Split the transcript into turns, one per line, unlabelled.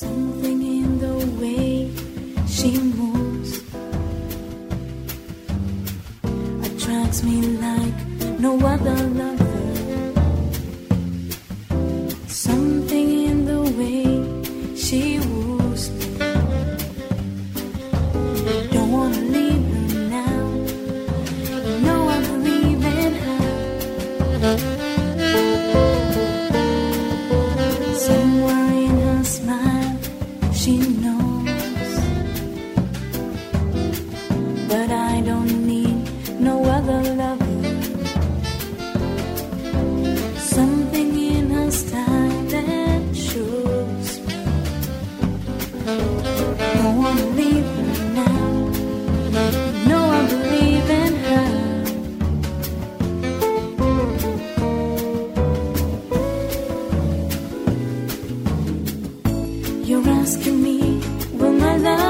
Something in the way she moves attracts me like no other lover. Something in the way she woos me. Don't wanna leave her now. You know I believe in her. Lover. Something in her style that shows wanna leave her now. I believe in her. You're asking me, will my love